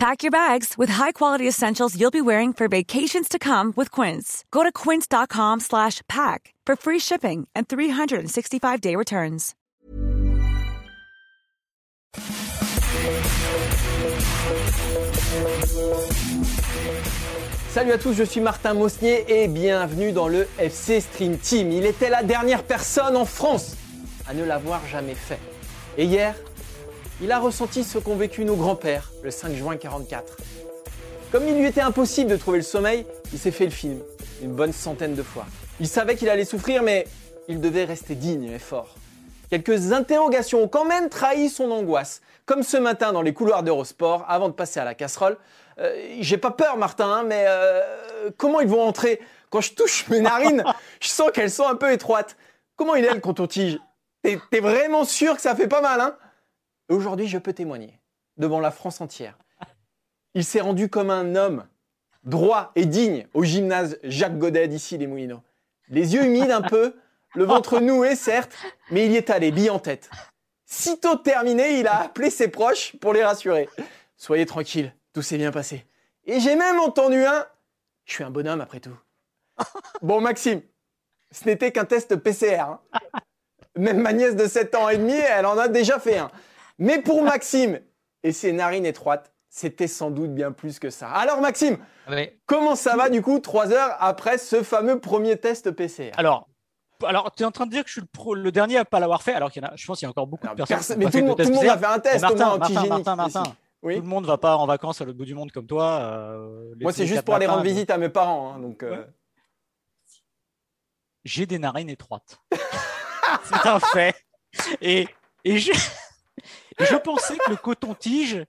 Pack your bags with high-quality essentials you'll be wearing for vacations to come with Quince. Go to quince.com slash pack for free shipping and 365-day returns. Salut à tous, je suis Martin Mosnier et bienvenue dans le FC Stream Team. Il était la dernière personne en France à ne l'avoir jamais fait. Et hier, il a ressenti ce qu'ont vécu nos grands-pères le 5 juin 44. Comme il lui était impossible de trouver le sommeil, il s'est fait le film une bonne centaine de fois. Il savait qu'il allait souffrir, mais il devait rester digne et fort. Quelques interrogations ont quand même trahi son angoisse, comme ce matin dans les couloirs d'Eurosport, avant de passer à la casserole. Euh, J'ai pas peur, Martin, hein, mais euh, comment ils vont entrer? Quand je touche mes narines, je sens qu'elles sont un peu étroites. Comment il est le coton-tige T'es vraiment sûr que ça fait pas mal, hein? Aujourd'hui, je peux témoigner, devant la France entière. Il s'est rendu comme un homme, droit et digne, au gymnase Jacques Godet d'ici les Moulineaux. Les yeux humides un peu, le ventre noué, certes, mais il y est allé, bille en tête. Sitôt terminé, il a appelé ses proches pour les rassurer. Soyez tranquilles, tout s'est bien passé. Et j'ai même entendu un Je suis un bonhomme après tout. Bon, Maxime, ce n'était qu'un test PCR. hein. Même ma nièce de 7 ans et demi, elle en a déjà fait un. Mais pour Maxime et ses narines étroites, c'était sans doute bien plus que ça. Alors, Maxime, comment ça va du coup, trois heures après ce fameux premier test PCR Alors, alors tu es en train de dire que je suis le, pro- le dernier à pas l'avoir fait, alors qu'il y en a, je pense qu'il y a encore beaucoup Alors, de personnes. personne- qui ont mais tout le fait monde, de tout le monde test a fait un test, Mais au moins, Martin, Martin. Martin. Oui. Tout le monde va pas en vacances à l'autre bout du monde comme toi. euh, Moi, c'est juste pour aller rendre visite à mes parents. hein, donc, euh, Ouais. J'ai des narines étroites. c'est un fait. Et, et, je, et je pensais que le coton-tige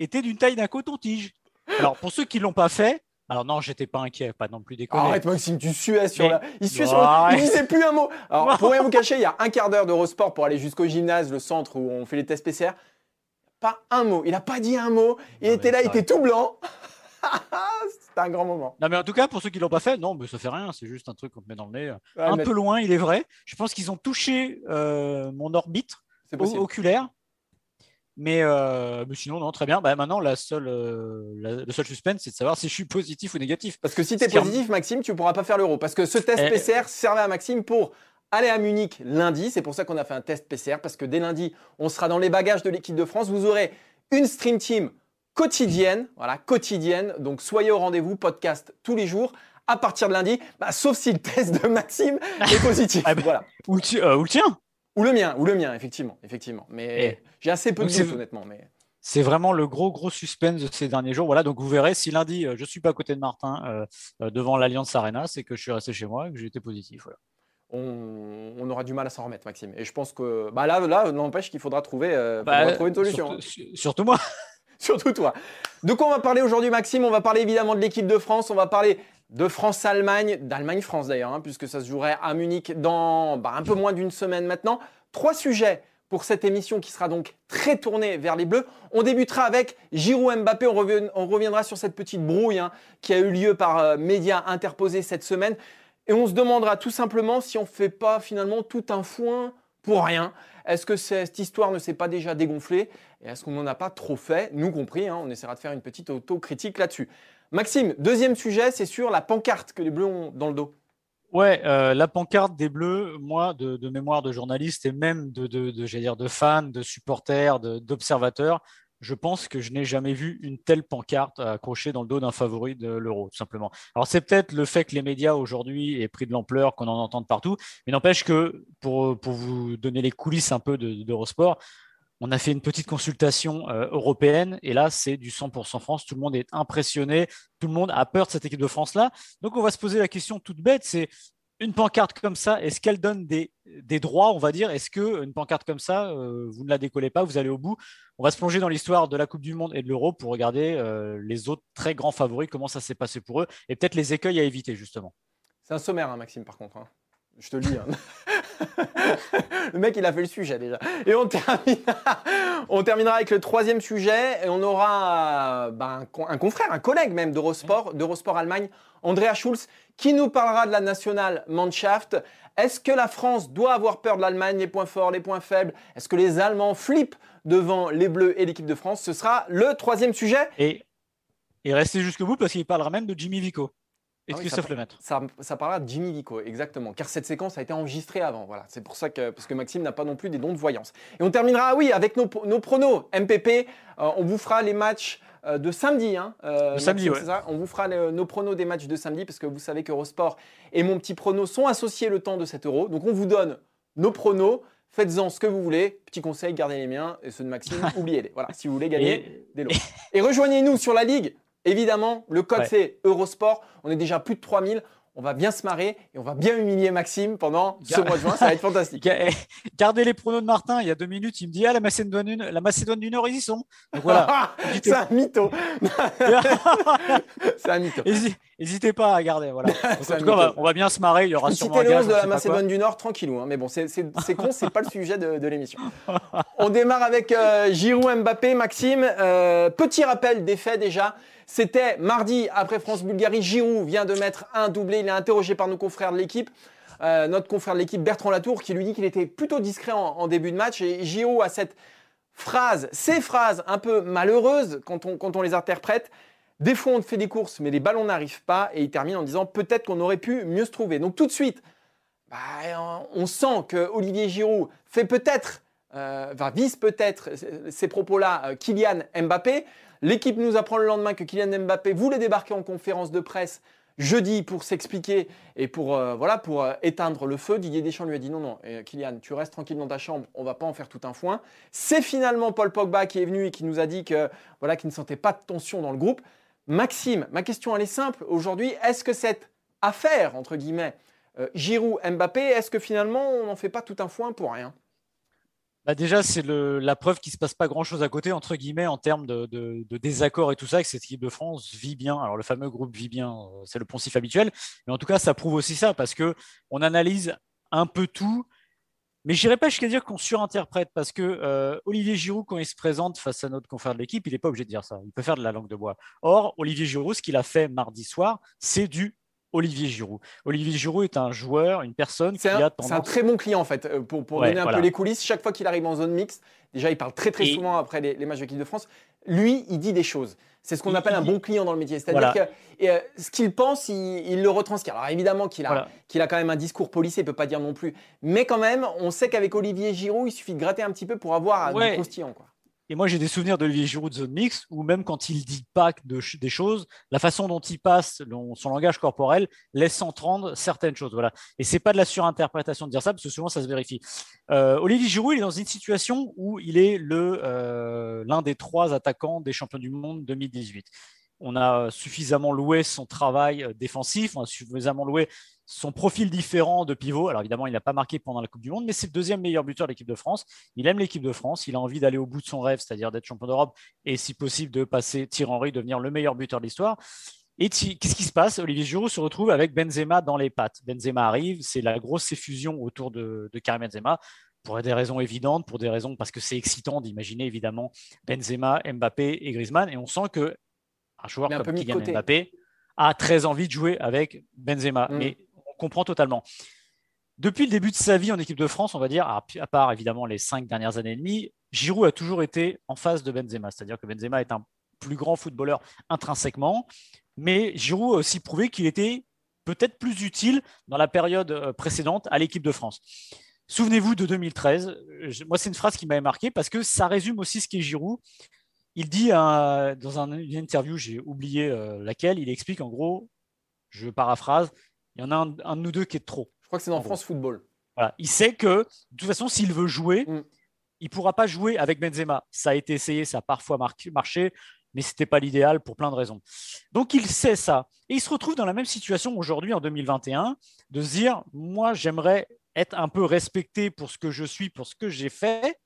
était d'une taille d'un coton-tige. Alors, pour ceux qui l'ont pas fait, alors non, j'étais pas inquiet, pas non plus déconner. Arrête, Maxime, tu suais sur Mais- la. Il suait Non, sur. le- Il disait plus un mot. Alors, pour rien vous cacher, il y a un quart d'heure d'Eurosport pour aller jusqu'au gymnase, le centre où on fait les tests PCR. Pas un mot. Il a pas dit un mot. Il Non, était là, il était tout blanc. C'était un grand moment. Non, mais en tout cas, pour ceux qui l'ont pas fait, non, mais ça fait rien, c'est juste un truc qu'on te met dans le nez. Ouais, un mais peu loin, il est vrai. Je pense qu'ils ont touché euh, mon orbite oculaire. Mais, euh, mais sinon, non, très bien. Bah, maintenant, la seule, euh, la- le seul suspense, c'est de savoir si je suis positif ou négatif. Parce que si tu es positif, Maxime, tu pourras pas faire l'euro. Parce que ce test Eh. PCR servait à Maxime pour aller à Munich lundi. C'est pour ça qu'on a fait un test PCR. Parce que dès lundi, on sera dans les bagages de l'équipe de France. Vous aurez une stream team quotidienne. Voilà, quotidienne. Donc soyez au rendez-vous. Podcast tous les jours. À partir de lundi, bah, sauf si le test de Maxime est positif. Ah bah. voilà. Ou le, euh, ou le tien Ou le mien, ou le mien, effectivement. effectivement. Mais j'ai assez peu de doutes, honnêtement. Mais... C'est vraiment le gros, gros suspense de ces derniers jours. Voilà, donc vous verrez, si lundi, euh, je suis pas à côté de Martin euh, euh, devant l'Alliance Arena, c'est que je suis resté chez moi et que j'ai été positif. Voilà. On, on aura du mal à s'en remettre, Maxime. Et je pense que bah là, là n'empêche qu'il faudra trouver, euh, Bah, faudra trouver une solution. surtout, hein. su- surtout moi. Surtout toi. De quoi on va parler aujourd'hui, Maxime? On va parler évidemment de l'équipe de France. On va parler de France-Allemagne, d'Allemagne-France d'ailleurs, hein, puisque ça se jouerait à Munich dans bah, un peu moins d'une semaine maintenant. Trois sujets pour cette émission qui sera donc très tournée vers les Bleus. On débutera avec Giroud Mbappé. On, on reviendra sur cette petite brouille hein, qui a eu lieu par euh, médias interposés cette semaine. Et on se demandera tout simplement si on ne fait pas finalement tout un foin pour rien. Est-ce que cette histoire ne s'est pas déjà dégonflée? Et est-ce qu'on n'en a pas trop fait? Nous compris, hein, on essaiera de faire une petite autocritique là-dessus. Maxime, deuxième sujet, c'est sur la pancarte que les Bleus ont dans le dos. Ouais, euh, la pancarte des Bleus, moi, de, mémoire de journaliste et même de, de, de, dire, de fans, de supporters, d'observateurs, je pense que je n'ai jamais vu une telle pancarte accrochée dans le dos d'un favori de l'Euro, tout simplement. Alors c'est peut-être le fait que les médias aujourd'hui aient pris de l'ampleur, qu'on en entende partout, mais n'empêche que pour, pour vous donner les coulisses un peu de- d'Eurosport, on a fait une petite consultation euh, européenne et là c'est du 100% France. Tout le monde est impressionné, tout le monde a peur de cette équipe de France-là. Donc on va se poser la question toute bête, c'est une pancarte comme ça, est-ce qu'elle donne des, des droits, on va dire? Est-ce que une pancarte comme ça, euh, vous ne la décollez pas, vous allez au bout? On va se plonger dans l'histoire de la Coupe du Monde et de l'Euro pour regarder euh, les autres très grands favoris, comment ça s'est passé pour eux, et peut-être les écueils à éviter justement. C'est un sommaire, hein, Maxime, par contre. hein. Je te le dis. hein. le mec, il a fait le sujet déjà. Et on terminera, on terminera avec le troisième sujet. Et on aura bah, un, confrère, un collègue même d'Eurosport, d'Eurosport Allemagne, Andrea Schulz, qui nous parlera de la nationale Mannschaft. Est-ce que la France doit avoir peur de l'Allemagne, les points forts, les points faibles? Est-ce que les Allemands flippent devant les Bleus et l'équipe de France? Ce sera le troisième sujet. Et, et restez jusqu'au bout parce qu'il parlera même de Jimmy Vico. Et ah Christophe Lemaitre. Ça, ça parlera de Jimmy Vico, exactement. Car cette séquence a été enregistrée avant. Voilà, c'est pour ça que parce que Maxime n'a pas non plus des dons de voyance. Et on terminera, oui, avec nos, nos pronos MPP. Euh, on vous fera les matchs euh, de samedi. Hein, euh, samedi, ça? On vous fera nos pronos des matchs de samedi parce que vous savez qu'Eurosport et mon petit prono sont associés le temps de cet euro. Donc on vous donne nos pronos. Faites-en ce que vous voulez. Petit conseil, gardez les miens et ceux de Maxime, oubliez-les. Voilà, si vous voulez gagner des lots. Et rejoignez-nous sur la Ligue Évidemment, le code c'est Eurosport. On est déjà plus de 3000 on va bien se marrer et on va bien humilier Maxime pendant ce mois de juin. Ça va être fantastique. Gardez les pronos de Martin. Il y a deux minutes, il me dit Ah, la Macédoine, la Macédoine du Nord, ils y sont. Donc voilà. c'est un mytho. c'est un mytho. N'hésitez pas à garder. Voilà. en tout cas, on va, bien se marrer. Il y aura sûrement un gage, de la Macédoine du Nord, tranquillou. Hein. Mais bon, c'est con, c'est pas le sujet de, l'émission. On démarre avec euh, Giroud Mbappé. Maxime, euh, petit rappel des faits déjà. C'était mardi après France-Bulgarie. Giroud vient de mettre un doublé. Il est interrogé par nos confrères de l'équipe. Euh, notre confrère de l'équipe Bertrand Latour qui lui dit qu'il était plutôt discret en, début de match. Et Giroud a cette phrase, ces phrases un peu malheureuses quand on, les interprète. Des fois, on fait des courses, mais les ballons n'arrivent pas. Et il termine en disant peut-être qu'on aurait pu mieux se trouver. Donc tout de suite, bah, on sent que Olivier Giroud fait peut-être, euh, vise peut-être ces propos-là euh, Kylian Mbappé. L'équipe nous apprend le lendemain que Kylian Mbappé voulait débarquer en conférence de presse jeudi pour s'expliquer et pour, euh, voilà, pour euh, éteindre le feu. Didier Deschamps lui a dit non, non, Kylian, tu restes tranquille dans ta chambre, on va pas en faire tout un foin. C'est finalement Paul Pogba qui est venu et qui nous a dit que voilà, qu'il ne sentait pas de tension dans le groupe. Maxime, ma question elle est simple aujourd'hui. Est-ce que cette affaire, entre guillemets, euh, Giroud-Mbappé, est-ce que finalement on n'en fait pas tout un foin pour rien? Bah, déjà, c'est la preuve qu'il ne se passe pas grand-chose à côté, entre guillemets, en termes de, de, désaccords et tout ça, que cette équipe de France vit bien. Alors, le fameux groupe vit bien, euh, c'est le poncif habituel. Mais en tout cas, ça prouve aussi ça, parce qu'on analyse un peu tout. Mais je n'irai pas jusqu'à dire qu'on surinterprète, parce que euh, Olivier Giroud, quand il se présente face à notre confrère de l'équipe, il n'est pas obligé de dire ça. Il peut faire de la langue de bois. Or, Olivier Giroud, ce qu'il a fait mardi soir, c'est du Olivier Giroud. Olivier Giroud est un joueur, une personne qui a tendance... C'est un très bon client en fait. Euh, pour, donner un peu les coulisses, chaque fois qu'il arrive en zone mixte, déjà il parle très très souvent après les, matchs de l'équipe de France, lui il dit des choses. C'est ce qu'on appelle un bon client dans le métier. C'est-à-dire que euh, ce qu'il pense, il, le retranscrit. Alors évidemment qu'il a, qu'il a quand même un discours policier, il ne peut pas dire non plus. Mais quand même, on sait qu'avec Olivier Giroud, il suffit de gratter un petit peu pour avoir un croustillant. Quoi. Et moi, j'ai des souvenirs d'Olivier Giroud de zone mix où même quand il dit pas des choses, la façon dont il passe, son langage corporel laisse entendre certaines choses. Voilà. Et c'est pas de la surinterprétation de dire ça parce que souvent ça se vérifie. Euh, Olivier Giroud, il est dans une situation où il est euh, l'un des trois attaquants des champions du monde 2018 on a suffisamment loué son travail euh, défensif, on a suffisamment loué son profil différent de pivot. Alors évidemment, il n'a pas marqué pendant la Coupe du Monde, mais c'est le deuxième meilleur buteur de l'équipe de France. Il aime l'équipe de France, il a envie d'aller au bout de son rêve, c'est-à-dire d'être champion d'Europe et si possible de passer Thierry Henry, devenir le meilleur buteur de l'histoire. Et qu'est-ce qui se passe? Olivier Giroud se retrouve avec Benzema dans les pattes. Benzema arrive, c'est la grosse effusion autour de, de Karim Benzema pour des raisons évidentes, pour des raisons parce que c'est excitant d'imaginer évidemment Benzema, Mbappé et Griezmann. Et on sent que un joueur comme Kylian Mbappé a très envie de jouer avec Benzema. Mm. Mais comprend totalement. Depuis le début de sa vie en équipe de France, on va dire, à part évidemment les cinq dernières années et demie, Giroud a toujours été en face de Benzema. C'est-à-dire que Benzema est un plus grand footballeur intrinsèquement, mais Giroud a aussi prouvé qu'il était peut-être plus utile dans la période euh, précédente à l'équipe de France. Souvenez-vous de 2013. Moi, c'est une phrase qui m'avait marqué parce que ça résume aussi ce qu'est Giroud il dit dans une interview, j'ai oublié euh, laquelle, il explique en gros, je paraphrase, il y en a un, de nous deux qui est trop. Je crois que c'est dans France Football. Voilà. Il sait que de toute façon, s'il veut jouer, mm. il ne pourra pas jouer avec Benzema. Ça a été essayé, ça a parfois marché, mais ce n'était pas l'idéal pour plein de raisons. Donc il sait ça. Et il se retrouve dans la même situation aujourd'hui, en 2021, de se dire, moi, j'aimerais être un peu respecté pour ce que je suis, pour ce que j'ai fait,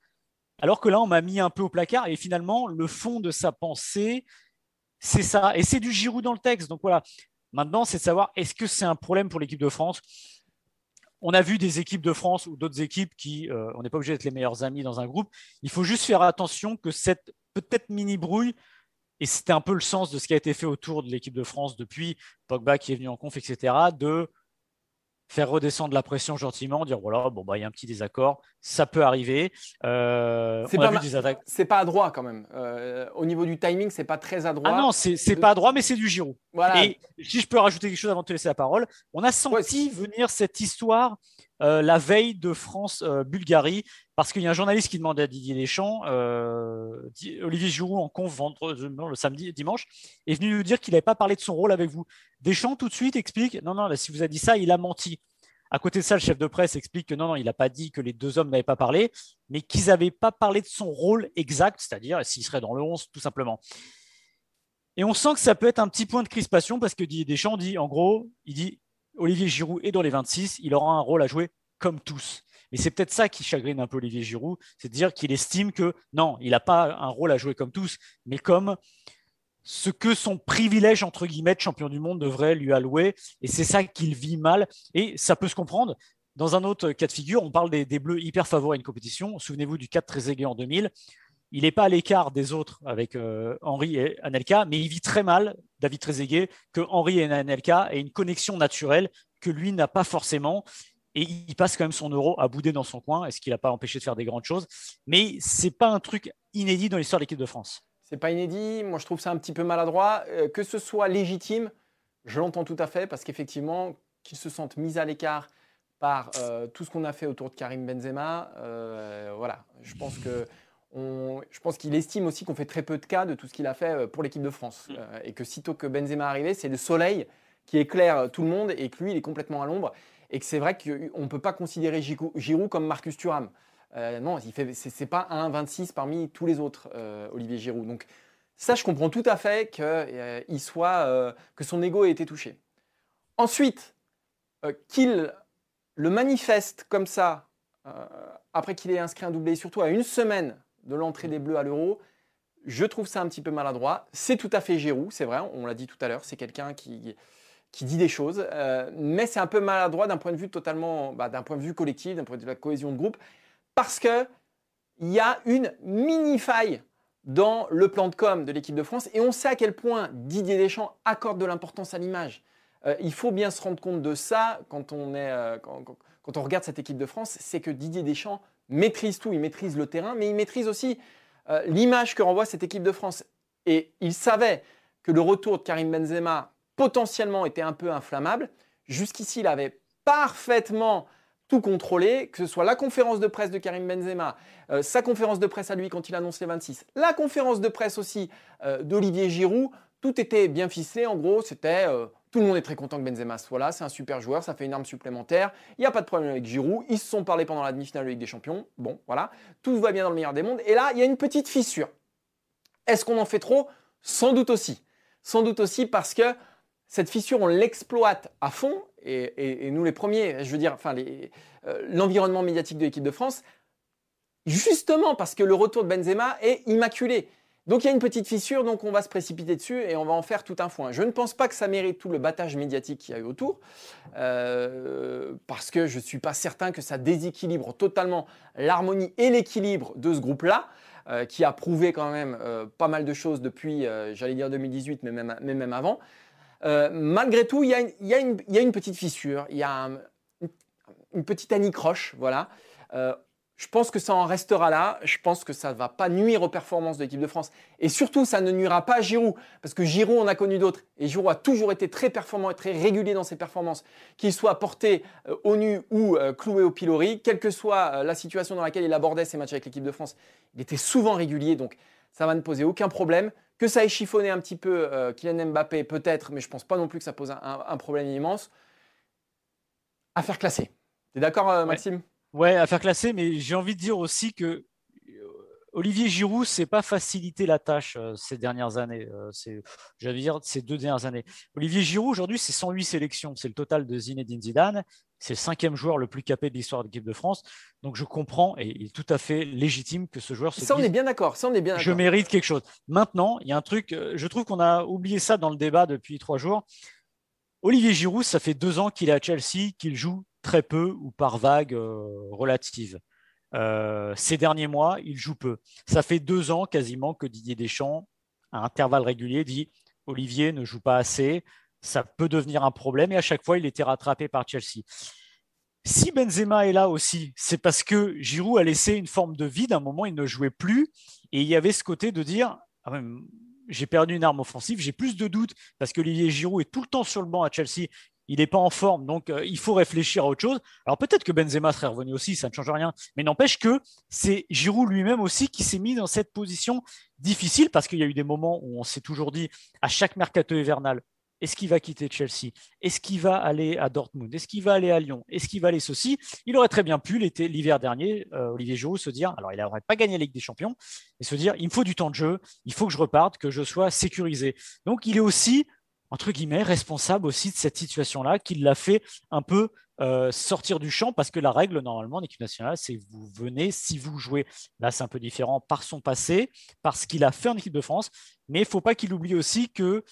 alors que là, on m'a mis un peu au placard et finalement, le fond de sa pensée, c'est ça. Et c'est du Giroud dans le texte. Donc voilà. Maintenant, c'est de savoir est-ce que c'est un problème pour l'équipe de France? On a vu des équipes de France ou d'autres équipes qui, euh, on n'est pas obligé d'être les meilleurs amis dans un groupe. Il faut juste faire attention que cette peut-être mini brouille, et c'était un peu le sens de ce qui a été fait autour de l'équipe de France depuis Pogba qui est venu en conf, etc., de faire redescendre la pression gentiment, dire voilà, bon, bah, il y a un petit désaccord, ça peut arriver. Euh, c'est pas, C'est pas adroit quand même. Euh, au niveau du timing, c'est pas très adroit. Ah non, c'est n'est pas adroit, mais c'est du Giroud. Et si je peux rajouter quelque chose avant de te laisser la parole, on a senti venir cette histoire euh, la veille de France-Bulgarie, parce qu'il y a un journaliste qui demandait à Didier Deschamps, Olivier Giroud en conf vendredi, le samedi, dimanche, est venu nous dire qu'il n'avait pas parlé de son rôle avec vous. Deschamps tout de suite explique, non, non, si vous a dit ça, il a menti. À côté de ça, le chef de presse explique que non, non, il n'a pas dit que les deux hommes n'avaient pas parlé, mais qu'ils n'avaient pas parlé de son rôle exact, c'est-à-dire s'il serait dans le 11, tout simplement. Et on sent que ça peut être un petit point de crispation parce que Didier Deschamps dit, en gros, il dit Olivier Giroud est dans les 26, il aura un rôle à jouer comme tous. Mais c'est peut-être ça qui chagrine un peu Olivier Giroud, c'est de dire qu'il estime que non, il n'a pas un rôle à jouer comme tous, mais comme ce que son privilège, entre guillemets, champion du monde devrait lui allouer. Et c'est ça qu'il vit mal. Et ça peut se comprendre. Dans un autre cas de figure, on parle des, Bleus hyper favoris à une compétition. Souvenez-vous du cas de Trezeguet en 2000. Il n'est pas à l'écart des autres avec euh, Henri et Anelka, mais il vit très mal, David Trezeguet, que Henri et Anelka aient une connexion naturelle que lui n'a pas forcément. Et il passe quand même son euro à bouder dans son coin, est-ce qu'il n'a pas empêché de faire des grandes choses. Mais ce n'est pas un truc inédit dans l'histoire de l'équipe de France. C'est pas inédit. Moi, je trouve ça un petit peu maladroit. Euh, que ce soit légitime, je l'entends tout à fait parce qu'effectivement, qu'ils se sentent mis à l'écart par euh, tout ce qu'on a fait autour de Karim Benzema, euh, voilà. Je pense que je pense qu'il estime aussi qu'on fait très peu de cas de tout ce qu'il a fait pour l'équipe de France mm. et que sitôt que Benzema est arrivé, c'est le soleil qui éclaire tout le monde et que lui, il est complètement à l'ombre et que c'est vrai qu'on ne peut pas considérer Giroud comme Marcus Thuram. Euh, non, ce n'est pas un 26 parmi tous les autres, euh, Olivier Giroud. Donc ça, je comprends tout à fait que, euh, soit, que son ego ait été touché. Ensuite, qu'il le manifeste comme ça, après qu'il ait inscrit un doublé, surtout à une semaine de l'entrée des Bleus à l'Euro, je trouve ça un petit peu maladroit. C'est tout à fait Giroud, c'est vrai, on l'a dit tout à l'heure, c'est quelqu'un qui, qui dit des choses, mais c'est un peu maladroit d'un point de vue totalement, bah, d'un point de vue collectif, d'un point de vue de la cohésion de groupe parce qu'il y a une mini faille dans le plan de com de l'équipe de France et on sait à quel point Didier Deschamps accorde de l'importance à l'image. Euh, il faut bien se rendre compte de ça quand on, est, euh, quand, on regarde cette équipe de France, c'est que Didier Deschamps maîtrise tout, il maîtrise le terrain, mais il maîtrise aussi euh, l'image que renvoie cette équipe de France. Et il savait que le retour de Karim Benzema potentiellement était un peu inflammable. Jusqu'ici, il avait parfaitement tout contrôler, que ce soit la conférence de presse de Karim Benzema, euh, sa conférence de presse à lui quand il annonce les 26, la conférence de presse aussi euh, d'Olivier Giroud, tout était bien ficelé. En gros, c'était tout le monde est très content que Benzema soit là, c'est un super joueur, ça fait une arme supplémentaire. Il n'y a pas de problème avec Giroud, ils se sont parlé pendant la demi-finale de Ligue des Champions. Bon, voilà, tout va bien dans le meilleur des mondes. Et là, il y a une petite fissure. Est-ce qu'on en fait trop? Sans doute aussi. Sans doute aussi parce que cette fissure, on l'exploite à fond, et, nous les premiers, je veux dire, enfin, euh, l'environnement médiatique de l'équipe de France, justement parce que le retour de Benzema est immaculé. Donc il y a une petite fissure, donc on va se précipiter dessus et on va en faire tout un foin. Je ne pense pas que ça mérite tout le battage médiatique qu'il y a eu autour, euh, parce que je ne suis pas certain que ça déséquilibre totalement l'harmonie et l'équilibre de ce groupe-là. Euh, qui a prouvé quand même pas mal de choses depuis, j'allais dire 2018, mais même, avant. Euh, malgré tout, il y, a une, petite fissure, il y a une petite anicroche, voilà. Euh, je pense que ça en restera là. Je pense que ça ne va pas nuire aux performances de l'équipe de France. Et surtout, ça ne nuira pas à Giroud. Parce que Giroud, on a connu d'autres. Et Giroud a toujours été très performant et très régulier dans ses performances. Qu'il soit porté euh, au nu ou cloué au pilori, quelle que soit la situation dans laquelle il abordait ses matchs avec l'équipe de France, il était souvent régulier. Donc, ça va ne poser aucun problème. Que ça ait chiffonné un petit peu euh, Kylian Mbappé, peut-être, mais je ne pense pas non plus que ça pose un, problème immense. À faire classer. Tu es d'accord, euh, Maxime? ouais. À faire classer, mais j'ai envie de dire aussi que Olivier Giroud, c'est pas facilité la tâche euh, ces dernières années. Euh, j'allais dire ces deux dernières années. Olivier Giroud aujourd'hui, c'est 108 sélections, c'est le total de Zinedine Zidane. C'est le cinquième joueur le plus capé de l'histoire de l'équipe de France. Donc je comprends et il est tout à fait légitime que ce joueur se Ça, on est bien d'accord. Ça, on est bien. Je mérite quelque chose. Maintenant, il y a un truc. Euh, je trouve qu'on a oublié ça dans le débat depuis trois jours. Olivier Giroud, ça fait deux ans qu'il est à Chelsea, qu'il joue très peu ou par vague relative. ces derniers mois, il joue peu. Ça fait deux ans quasiment que Didier Deschamps, à intervalles réguliers, dit Olivier ne joue pas assez, ça peut devenir un problème. Et à chaque fois, il était rattrapé par Chelsea. Si Benzema est là aussi, c'est parce que Giroud a laissé une forme de vide. À un moment, il ne jouait plus. Et il y avait ce côté de dire ah j'ai perdu une arme offensive, j'ai plus de doutes parce que Olivier Giroud est tout le temps sur le banc à Chelsea. Il n'est pas en forme, donc euh, il faut réfléchir à autre chose. Alors peut-être que Benzema serait revenu aussi, ça ne change rien, mais n'empêche que c'est Giroud lui-même aussi qui s'est mis dans cette position difficile parce qu'il y a eu des moments où on s'est toujours dit à chaque mercato hivernal, est-ce qu'il va quitter Chelsea? Est-ce qu'il va aller à Dortmund? Est-ce qu'il va aller à Lyon? Est-ce qu'il va aller ceci? Il aurait très bien pu l'hiver dernier, euh, Olivier Giroud, se dire, alors il n'aurait pas gagné la Ligue des Champions, mais se dire, il me faut du temps de jeu, il faut que je reparte, que je sois sécurisé. Donc il est aussi, entre guillemets, responsable aussi de cette situation-là, qu'il l'a fait un peu euh, sortir du champ parce que la règle normalement en équipe nationale, c'est vous venez si vous jouez. Là, c'est un peu différent par son passé, parce qu'il a fait en équipe de France, mais il ne faut pas qu'il oublie aussi que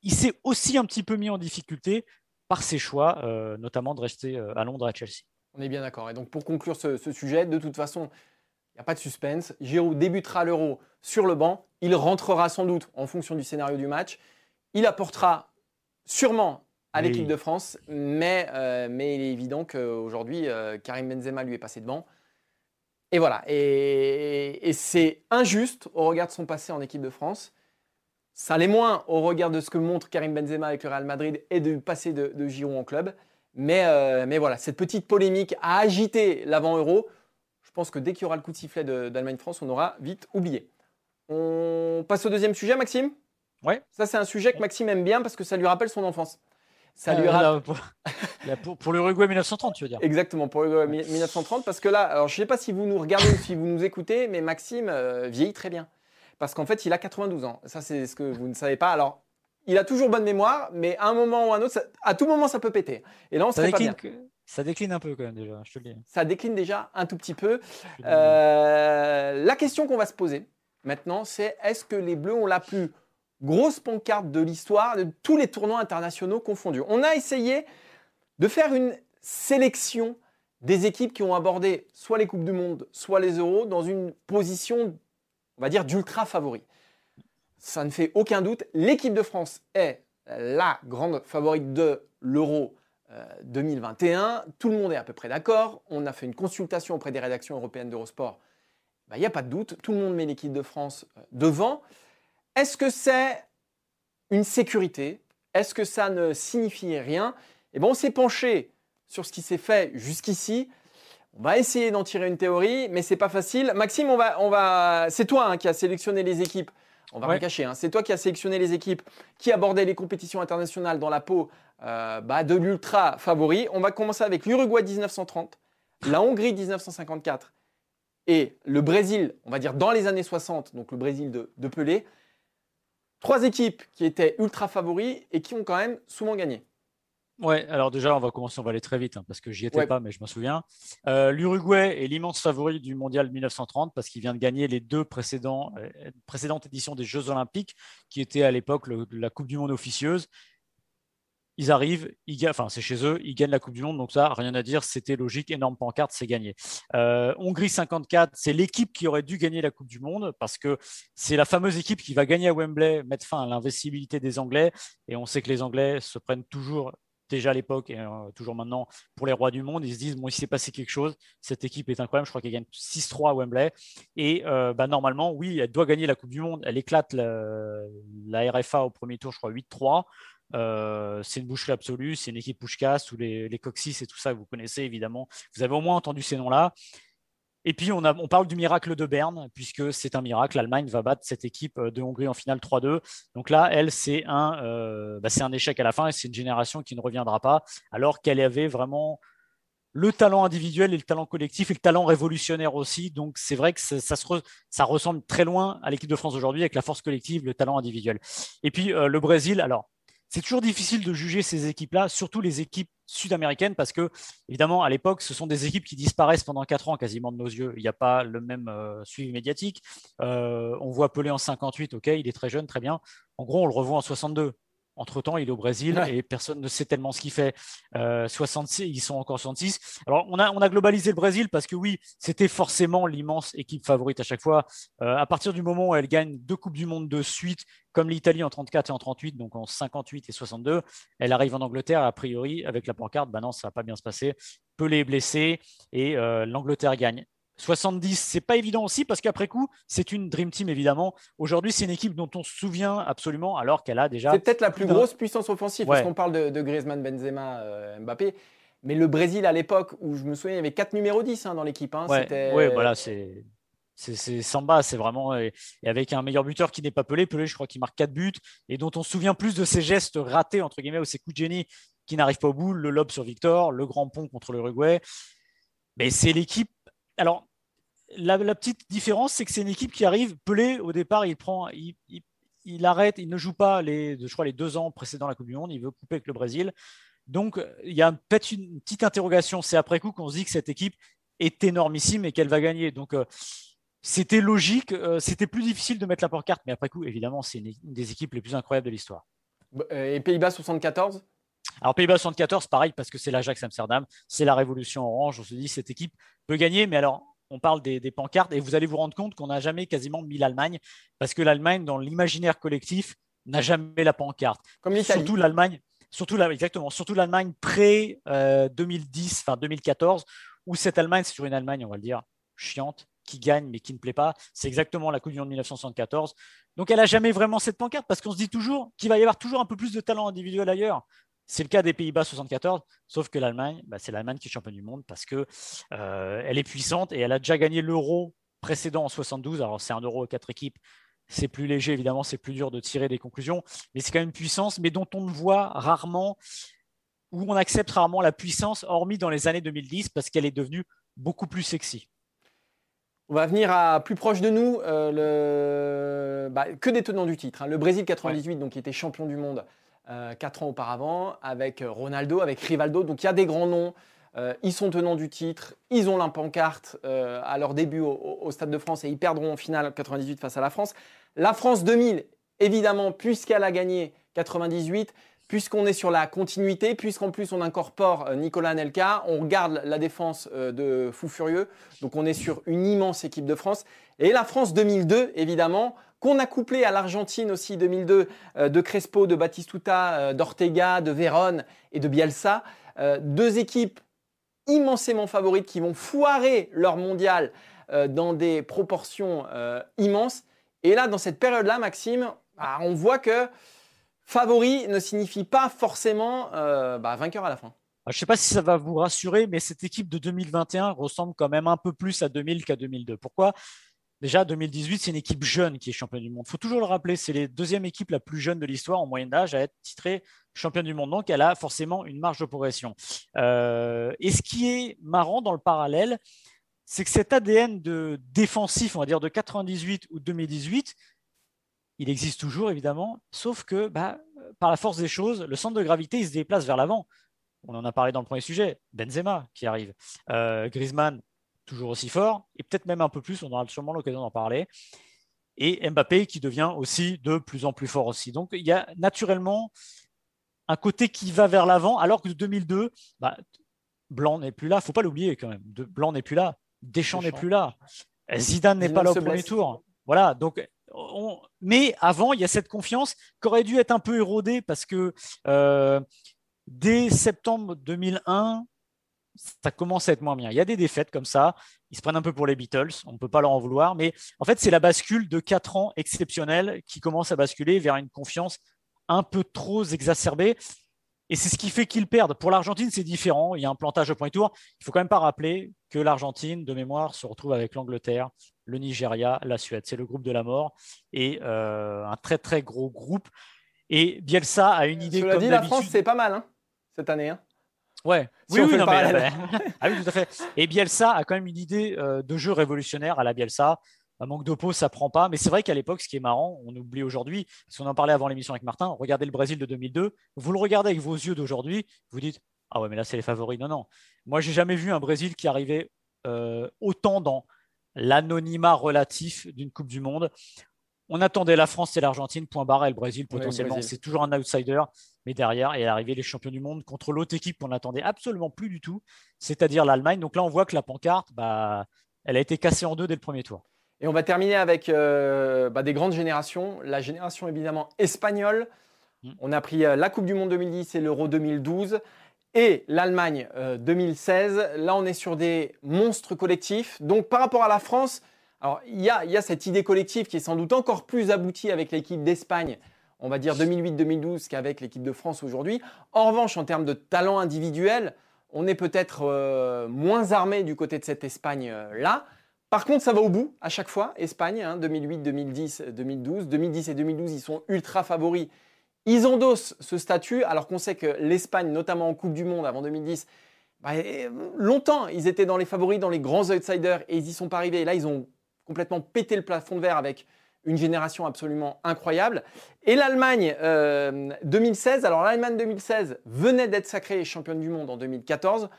il s'est aussi un petit peu mis en difficulté par ses choix, euh, notamment de rester euh, à Londres à Chelsea. On est bien d'accord. Et donc pour conclure ce, sujet, de toute façon, il n'y a pas de suspense. Giroud débutera l'Euro sur le banc. Il rentrera sans doute en fonction du scénario du match. Il apportera sûrement à l'équipe de France, mais, euh, mais il est évident qu'aujourd'hui, Karim Benzema lui est passé devant. Et voilà. Et, et c'est injuste au regard de son passé en équipe de France. Ça l'est moins au regard de ce que montre Karim Benzema avec le Real Madrid et du passé de, de Giroud en club. Mais, euh, mais, voilà, cette petite polémique a agité l'avant-euro. Je pense que dès qu'il y aura le coup de sifflet d'Allemagne-France, on aura vite oublié. On passe au deuxième sujet, Maxime? Ouais. Ça, c'est un sujet que Maxime aime bien parce que ça lui rappelle son enfance. Ça lui euh, pour, pour, l'Uruguay 1930, tu veux dire Exactement, pour l'Uruguay 1930. Parce que là, alors, je ne sais pas si vous nous regardez ou si vous nous écoutez, mais Maxime euh, vieillit très bien parce qu'en fait, il a 92 ans. Ça, c'est ce que vous ne savez pas. Alors, il a toujours bonne mémoire, mais à un moment ou à un autre, à tout moment, ça peut péter. Et là, on ça décline, pas bien. Ça décline un peu quand même déjà, je te le dis. Ça décline déjà un tout petit peu. Euh, la question qu'on va se poser maintenant, c'est est-ce que les Bleus ont la plus grosse pancarte de l'histoire de tous les tournois internationaux confondus On a essayé de faire une sélection des équipes qui ont abordé soit les Coupes du Monde, soit les Euros, dans une position on va dire, d'ultra favori. Ça ne fait aucun doute, l'équipe de France est la grande favorite de l'Euro 2021. Euh, Tout le monde est à peu près d'accord. On a fait une consultation auprès des rédactions européennes d'Eurosport. Il n'y a pas de doute, tout le monde met l'équipe de France euh, devant. Est-ce que c'est une sécurité? Est-ce que ça ne signifie rien? Eh bien, on s'est penché sur ce qui s'est fait jusqu'ici. On va essayer d'en tirer une théorie, mais c'est pas facile. Maxime, on va, on va... c'est toi hein, qui as sélectionné les équipes. On va rien cacher. Hein. C'est toi qui as sélectionné les équipes qui abordaient les compétitions internationales dans la peau euh, bah, de l'ultra favori. On va commencer avec l'Uruguay 1930, la Hongrie 1954 et le Brésil, on va dire dans les années 60, donc le Brésil de, de Pelé. Trois équipes qui étaient ultra favoris et qui ont quand même souvent gagné. Ouais, alors déjà, on va commencer, on va aller très vite hein, parce que j'y étais pas, mais je m'en souviens. Euh, L'Uruguay est l'immense favori du mondial 1930 parce qu'il vient de gagner les deux précédents, euh, précédentes éditions des Jeux Olympiques qui étaient à l'époque la Coupe du Monde officieuse. Ils arrivent, enfin c'est chez eux, ils gagnent la Coupe du Monde, donc ça, rien à dire, c'était logique, énorme pancarte, c'est gagné. Euh, Hongrie 54, c'est l'équipe qui aurait dû gagner la Coupe du Monde parce que c'est la fameuse équipe qui va gagner à Wembley, mettre fin à l'investibilité des Anglais, et on sait que les Anglais se prennent toujours déjà à l'époque et euh, toujours maintenant pour les rois du monde. Ils se disent, bon, il s'est passé quelque chose, cette équipe est incroyable, je crois qu'elle gagne 6-3 à Wembley. Et euh, bah, normalement, oui, elle doit gagner la Coupe du Monde. Elle éclate la, RFA au premier tour, je crois 8-3. Euh, c'est une boucherie absolue, c'est une équipe Pushkas ou les, les Coxis et tout ça, vous connaissez évidemment. Vous avez au moins entendu ces noms-là. Et puis, on, parle du miracle de Berne, puisque c'est un miracle. L'Allemagne va battre cette équipe euh, de Hongrie en finale 3-2. Donc là, elle, c'est un, euh, bah, un échec à la fin et c'est une génération qui ne reviendra pas, alors qu'elle avait vraiment le talent individuel et le talent collectif et le talent révolutionnaire aussi. Donc c'est vrai que ça, ça, ressemble très loin à l'équipe de France aujourd'hui avec la force collective, le talent individuel. Et puis euh, le Brésil, alors c'est toujours difficile de juger ces équipes-là, surtout les équipes sud-américaines, parce que, évidemment, à l'époque, ce sont des équipes qui disparaissent pendant quatre ans quasiment de nos yeux. Il n'y a pas le même euh, suivi médiatique. Euh, on voit Pelé en 58, ok, il est très jeune, très bien. En gros, on le revoit en 62. Entre-temps, il est au Brésil et personne ne sait tellement ce qu'il fait. 66, ils sont encore 66. Alors, on a, on a globalisé le Brésil parce que oui, c'était forcément l'immense équipe favorite à chaque fois. à partir du moment où elle gagne deux Coupes du Monde de suite, comme l'Italie en 34 et en 38, donc en 58 et 62, elle arrive en Angleterre, a priori, avec la pancarte, ben non, ça va pas bien se passer. Pelé est blessé et l'Angleterre gagne. 70, c'est pas évident aussi parce qu'après coup, c'est une Dream Team évidemment. Aujourd'hui, c'est une équipe dont on se souvient absolument alors qu'elle a déjà. C'est peut-être la plus grosse puissance offensive parce qu'on parle de, Griezmann, Benzema, euh, Mbappé. Mais le Brésil à l'époque où je me souviens, il y avait quatre numéros 10 hein, dans l'équipe. Hein, ouais, voilà, c'est. C'est Samba, c'est vraiment. Et avec un meilleur buteur qui n'est pas Pelé, Pelé, je crois qu'il marque 4 buts et dont on se souvient plus de ses gestes ratés, entre guillemets, ou ses coups de génie qui n'arrivent pas au bout, le lob sur Victor, le grand pont contre l'Uruguay. Mais c'est l'équipe. Alors, la, petite différence, c'est que c'est une équipe qui arrive. Pelé, au départ, il prend, il, arrête, il ne joue pas les, je crois, les deux ans précédant la Coupe du Monde. Il veut couper avec le Brésil. Donc, il y a peut-être une petite interrogation. C'est après coup qu'on se dit que cette équipe est énormissime et qu'elle va gagner. Donc, euh, c'était logique. Euh, c'était plus difficile de mettre la porte-carte, mais après coup, évidemment, c'est une, des équipes les plus incroyables de l'histoire. Et Pays-Bas 74 alors Pays-Bas 74, pareil, parce que c'est l'Ajax Amsterdam, c'est la révolution orange. On se dit cette équipe peut gagner, mais alors on parle des, pancartes et vous allez vous rendre compte qu'on n'a jamais quasiment mis l'Allemagne parce que l'Allemagne, dans l'imaginaire collectif, n'a jamais la pancarte. Comme l'Italie. Surtout l'Allemagne, surtout exactement, surtout l'Allemagne pré 2010, euh, enfin 2014, où cette Allemagne, c'est sur une Allemagne, on va le dire, chiante, qui gagne mais qui ne plaît pas. C'est exactement la Coupe du Monde 1974. Donc elle n'a jamais vraiment cette pancarte parce qu'on se dit toujours qu'il va y avoir toujours un peu plus de talent individuel ailleurs. C'est le cas des Pays-Bas 74, sauf que l'Allemagne, bah, c'est l'Allemagne qui est championne du monde parce que euh, elle est puissante et elle a déjà gagné l'euro précédent en 72. Alors c'est un euro à quatre équipes, c'est plus léger évidemment, c'est plus dur de tirer des conclusions, mais c'est quand même une puissance, mais dont on ne voit rarement, où on accepte rarement la puissance, hormis dans les années 2010 parce qu'elle est devenue beaucoup plus sexy. On va venir à plus proche de nous, euh, le... Bah, que des tenants du titre. Hein. Le Brésil 98, donc qui était champion du monde euh, quatre ans auparavant, avec euh, Ronaldo, avec Rivaldo. Donc il y a des grands noms. Euh, ils sont tenants du titre, ils ont la pancarte à leur début au, Stade de France et ils perdront en finale 98 face à la France. La France 2000, évidemment, puisqu'elle a gagné 98, puisqu'on est sur la continuité, puisqu'en plus on incorpore Nicolas Nelka, on regarde la défense de Fou Furieux, donc on est sur une immense équipe de France. Et la France 2002, évidemment, qu'on a couplé à l'Argentine aussi 2002 euh, de Crespo, de Batistuta, euh, d'Ortega, de Vérone et de Bielsa. Euh, deux équipes immensément favorites qui vont foirer leur mondial dans des proportions immenses. Et là, dans cette période-là, Maxime, bah, on voit que favori ne signifie pas forcément bah, vainqueur à la fin. Je ne sais pas si ça va vous rassurer, mais cette équipe de 2021 ressemble quand même un peu plus à 2000 qu'à 2002. Pourquoi? Déjà, 2018, c'est une équipe jeune qui est championne du monde. Il faut toujours le rappeler, c'est la deuxième équipe la plus jeune de l'histoire en moyenne d'âge à être titrée championne du monde. Donc, elle a forcément une marge de progression. Euh, et ce qui est marrant dans le parallèle, c'est que cet ADN de défensif, on va dire de 98 ou 2018, il existe toujours évidemment, sauf que bah, par la force des choses, le centre de gravité il se déplace vers l'avant. On en a parlé dans le premier sujet. Benzema qui arrive, euh, Griezmann toujours aussi fort, et peut-être même un peu plus, on aura sûrement l'occasion d'en parler. Et Mbappé qui devient aussi de plus en plus fort aussi. Donc il y a naturellement un côté qui va vers l'avant, alors que de 2002, bah, Blanc n'est plus là, faut pas l'oublier quand même. De, Blanc n'est plus là, Deschamps, n'est plus là, Zidane n'est pas là au premier tour. Voilà, donc mais avant, il y a cette confiance qui aurait dû être un peu érodée parce que euh, dès septembre 2001, ça commence à être moins bien. Il y a des défaites comme ça. Ils se prennent un peu pour les Beatles. On ne peut pas leur en vouloir. Mais en fait, c'est la bascule de quatre ans exceptionnels qui commence à basculer vers une confiance un peu trop exacerbée. Et c'est ce qui fait qu'ils perdent. Pour l'Argentine, c'est différent. Il y a un plantage au point tour. Il faut quand même pas rappeler que l'Argentine, de mémoire, se retrouve avec l'Angleterre, le Nigeria, la Suède. C'est le groupe de la mort et euh, un très très gros groupe. Et Bielsa a une idée. Cela dit, la France, c'est pas mal hein, cette année. Hein. Ouais, oui, oui, non, mais, ah oui, tout à fait. Et Bielsa a quand même une idée euh, de jeu révolutionnaire à la Bielsa. Un manque de peau, ça prend pas. Mais c'est vrai qu'à l'époque, ce qui est marrant, on oublie aujourd'hui, parce qu'on en parlait avant l'émission avec Martin, regardez le Brésil de 2002, vous le regardez avec vos yeux d'aujourd'hui, vous dites Ah ouais, mais là, c'est les favoris. Non, non. Moi, j'ai jamais vu un Brésil qui arrivait euh, autant dans l'anonymat relatif d'une Coupe du Monde. On attendait la France et l'Argentine, point barre, et le Brésil potentiellement. c'est toujours un outsider. Mais derrière est arrivé les champions du monde contre l'autre équipe qu'on n'attendait absolument plus du tout, c'est-à-dire l'Allemagne. Donc là, on voit que la pancarte, bah, elle a été cassée en deux dès le premier tour. Et on va terminer avec euh, bah, des grandes générations. La génération évidemment espagnole. Mm. On a pris euh, la Coupe du Monde 2010 et l'Euro 2012 et l'Allemagne 2016. Euh, là, on est sur des monstres collectifs. Donc par rapport à la France, alors il y a, cette idée collective qui est sans doute encore plus aboutie avec l'équipe d'Espagne on va dire 2008-2012 qu'avec l'équipe de France aujourd'hui. En revanche, en termes de talent individuel, on est peut-être moins armé du côté de cette Espagne-là. Par contre, ça va au bout à chaque fois. Espagne, 2008, 2010, 2012. 2010 et 2012, ils sont ultra favoris. Ils endossent ce statut, alors qu'on sait que l'Espagne, notamment en Coupe du Monde avant 2010, bah, longtemps, ils étaient dans les favoris, dans les grands outsiders, et ils n'y sont pas arrivés. Et là, ils ont complètement pété le plafond de verre avec une génération absolument incroyable. Et l'Allemagne 2016, euh, alors l'Allemagne 2016 venait d'être sacrée championne du monde en 2014.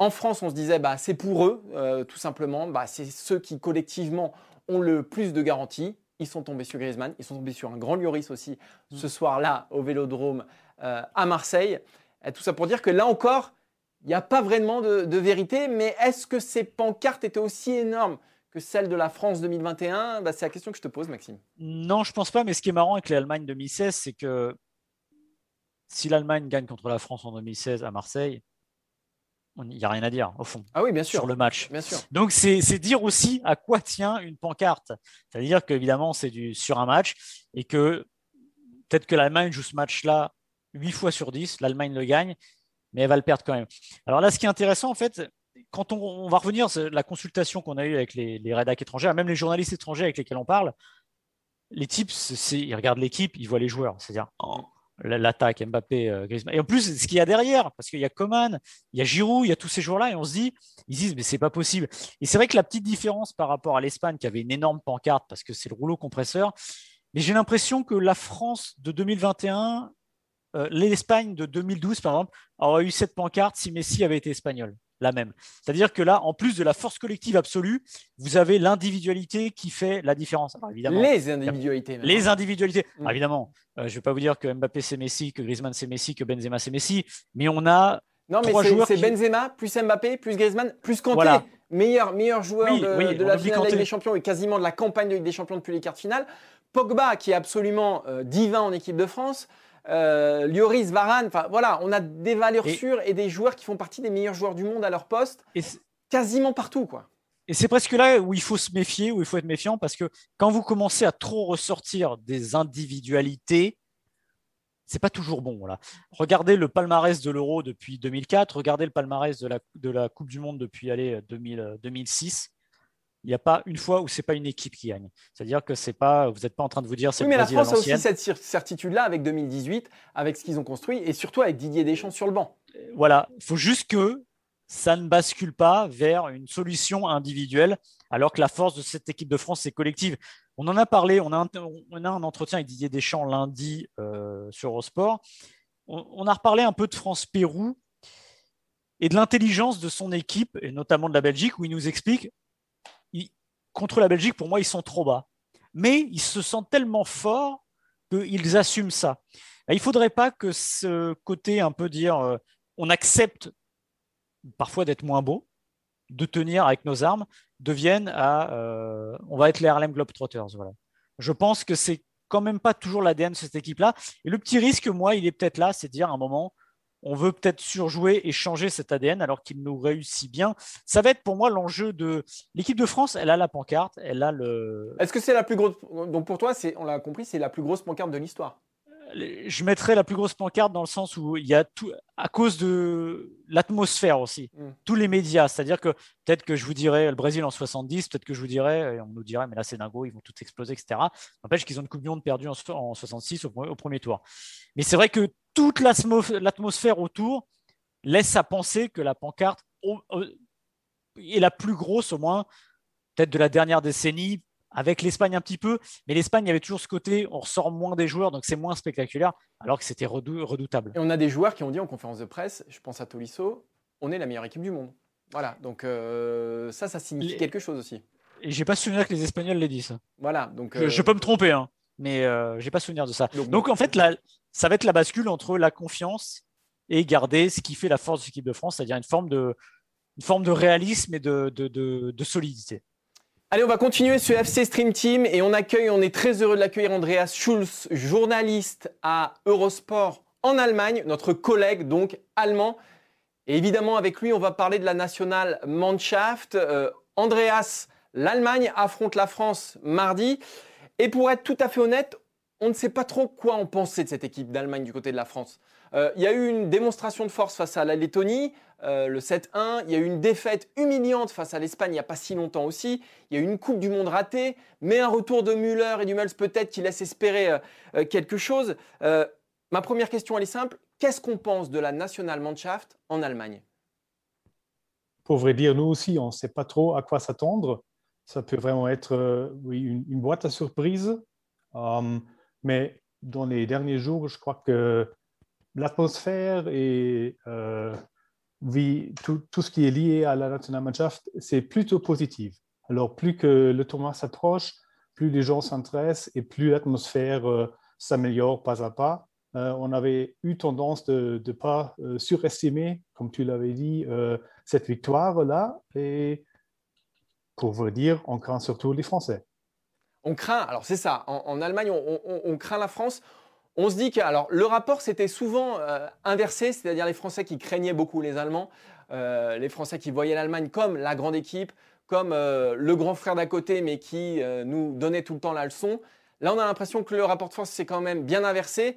En France, on se disait, bah, c'est pour eux, euh, tout simplement. Bah, c'est ceux qui, collectivement, ont le plus de garanties. Ils sont tombés sur Griezmann. Ils sont tombés sur un grand Lloris aussi, mm. ce soir-là, au Vélodrome euh, à Marseille. Et tout ça pour dire que là encore, il n'y a pas vraiment de, vérité. Mais est-ce que ces pancartes étaient aussi énormes? Que celles de la France 2021 bah, C'est la question que je te pose, Maxime. Non, je pense pas. Mais ce qui est marrant avec l'Allemagne 2016, c'est que si l'Allemagne gagne contre la France en 2016 à Marseille, il n'y a rien à dire au fond ah oui, bien sûr. sur le match. Bien sûr. Donc c'est dire aussi à quoi tient une pancarte. C'est-à-dire qu'évidemment c'est sur un match et que peut-être que l'Allemagne joue ce match-là 8 fois sur 10, l'Allemagne le gagne, mais elle va le perdre quand même. Alors là, ce qui est intéressant en fait, quand on, va revenir la consultation qu'on a eue avec les, les étrangers, même les journalistes étrangers avec lesquels on parle, les types, ils regardent l'équipe, ils voient les joueurs. C'est-à-dire, oh, l'attaque Mbappé, euh, Griezmann. Et en plus, ce qu'il y a derrière, parce qu'il y a Coman, il y a Giroud, il y a tous ces joueurs-là, et on se dit, ils disent, mais c'est pas possible. Et c'est vrai que la petite différence par rapport à l'Espagne, qui avait une énorme pancarte, parce que c'est le rouleau compresseur, mais j'ai l'impression que la France de 2021, euh, l'Espagne de 2012, par exemple, aurait eu cette pancarte si Messi avait été espagnol la même. C'est-à-dire que là, en plus de la force collective absolue, vous avez l'individualité qui fait la différence. évidemment, les individualités. Les individualités. Mm. évidemment, euh, je ne vais pas vous dire que Mbappé c'est Messi, que Griezmann c'est Messi, que Benzema c'est Messi, mais on a non, mais c'est Benzema, plus Mbappé, plus Griezmann, plus Kanté. Meilleur, meilleur joueur de, la finale de Ligue des Champions et quasiment de la campagne de Ligue des Champions depuis les quarts de finale. Pogba, qui est absolument euh, divin en équipe de France euh, Lloris, Varane, enfin voilà, on a des valeurs sûres et des joueurs qui font partie des meilleurs joueurs du monde à leur poste, et quasiment partout quoi. Et c'est presque là où il faut se méfier, où il faut être méfiant, parce que quand vous commencez à trop ressortir des individualités, c'est pas toujours bon. Voilà. Regardez le palmarès de l'Euro depuis 2004, regardez le palmarès de la, de la Coupe du Monde depuis allez, 2000, 2006 il n'y a pas une fois où c'est pas une équipe qui gagne. C'est-à-dire que c'est pas, vous n'êtes pas en train de vous dire c'est oui, mais la France a aussi cette certitude-là avec 2018, avec ce qu'ils ont construit et surtout avec Didier Deschamps sur le banc. Euh, voilà, il faut juste que ça ne bascule pas vers une solution individuelle, alors que la force de cette équipe de France, c'est collective. On en a parlé, on a un, on a un entretien avec Didier Deschamps lundi euh, sur Eurosport. On, on, a reparlé un peu de France-Pérou et de l'intelligence de son équipe, et notamment de la Belgique, où il nous explique contre la Belgique, pour moi, ils sont trop bas. Mais ils se sentent tellement forts qu'ils assument ça. Il ne faudrait pas que ce côté un peu dire euh, on accepte parfois d'être moins beau, de tenir avec nos armes, devienne à euh, on va être les Harlem Globetrotters. Voilà. Je pense que c'est quand même pas toujours l'ADN de cette équipe-là. Et le petit risque, moi, il est peut-être là, c'est de dire à un moment, on veut peut-être surjouer et changer cet ADN alors qu'il nous réussit bien. Ça va être pour moi l'enjeu de l'équipe de France. Elle a la pancarte, elle a le. Est-ce que c'est la plus grosse Donc pour toi, c'est, on l'a compris, c'est la plus grosse pancarte de l'histoire? Je mettrais la plus grosse pancarte dans le sens où il y a tout, à cause de l'atmosphère aussi, mm. tous les médias. C'est-à-dire que peut-être que je vous dirais le Brésil en 70, peut-être que je vous dirais, et on nous dirait, mais là c'est dingo, ils vont tout exploser, etc. N'empêche qu'ils ont une Coupe du Monde perdue en, 66 au, premier tour. Mais c'est vrai que toute l'atmosphère autour laisse à penser que la pancarte est la plus grosse, au moins, peut-être de la dernière décennie, avec l'Espagne un petit peu, mais l'Espagne avait toujours ce côté, on ressort moins des joueurs, donc c'est moins spectaculaire, alors que c'était redoutable. Et on a des joueurs qui ont dit en conférence de presse, je pense à Tolisso, on est la meilleure équipe du monde. Voilà, donc euh, ça, ça signifie quelque chose aussi. Et j'ai pas souvenir que les Espagnols l'aient dit ça. Voilà, donc je, peux me tromper. Hein. mais je n'ai pas souvenir de ça. Donc, en fait, ça va être la bascule entre la confiance et garder ce qui fait la force de l'équipe de France, c'est-à-dire une forme de, une forme de réalisme et de, de, de, solidité. Allez, on va continuer ce FC Stream Team et on accueille, on est très heureux de l'accueillir, Andreas Schulz, journaliste à Eurosport en Allemagne, notre collègue donc allemand. Et évidemment, avec lui, on va parler de la nationale Mannschaft. Euh, Andreas, l'Allemagne affronte la France mardi. Et pour être tout à fait honnête, on ne sait pas trop quoi en penser de cette équipe d'Allemagne du côté de la France. Euh, il y a eu une démonstration de force face à la Lettonie, euh, le 7-1. Il y a eu une défaite humiliante face à l'Espagne il n'y a pas si longtemps aussi. Il y a eu une Coupe du Monde ratée, mais un retour de Müller et du Mels peut-être qui laisse espérer euh, quelque chose. ma première question, elle est simple. Qu'est-ce qu'on pense de la Nationalmannschaft en Allemagne? Pour vrai dire, nous aussi, on ne sait pas trop à quoi s'attendre. Ça peut vraiment être une, boîte à surprise. mais dans les derniers jours, je crois que l'atmosphère et euh, tout, ce qui est lié à la Nationalmannschaft, c'est plutôt positif. Alors, plus que le tournoi s'approche, plus les gens s'intéressent et plus l'atmosphère euh, s'améliore pas à pas. Euh, on avait eu tendance de ne pas surestimer, comme tu l'avais dit, cette victoire-là. Et pour vous dire, on craint surtout les Français. On craint, alors c'est ça, en, Allemagne, on, craint la France. On se dit que alors, le rapport s'était souvent euh, inversé, c'est-à-dire les Français qui craignaient beaucoup les Allemands, euh, les Français qui voyaient l'Allemagne comme la grande équipe, comme euh, le grand frère d'à côté, mais qui nous donnait tout le temps la leçon. Là, on a l'impression que le rapport de force s'est quand même bien inversé.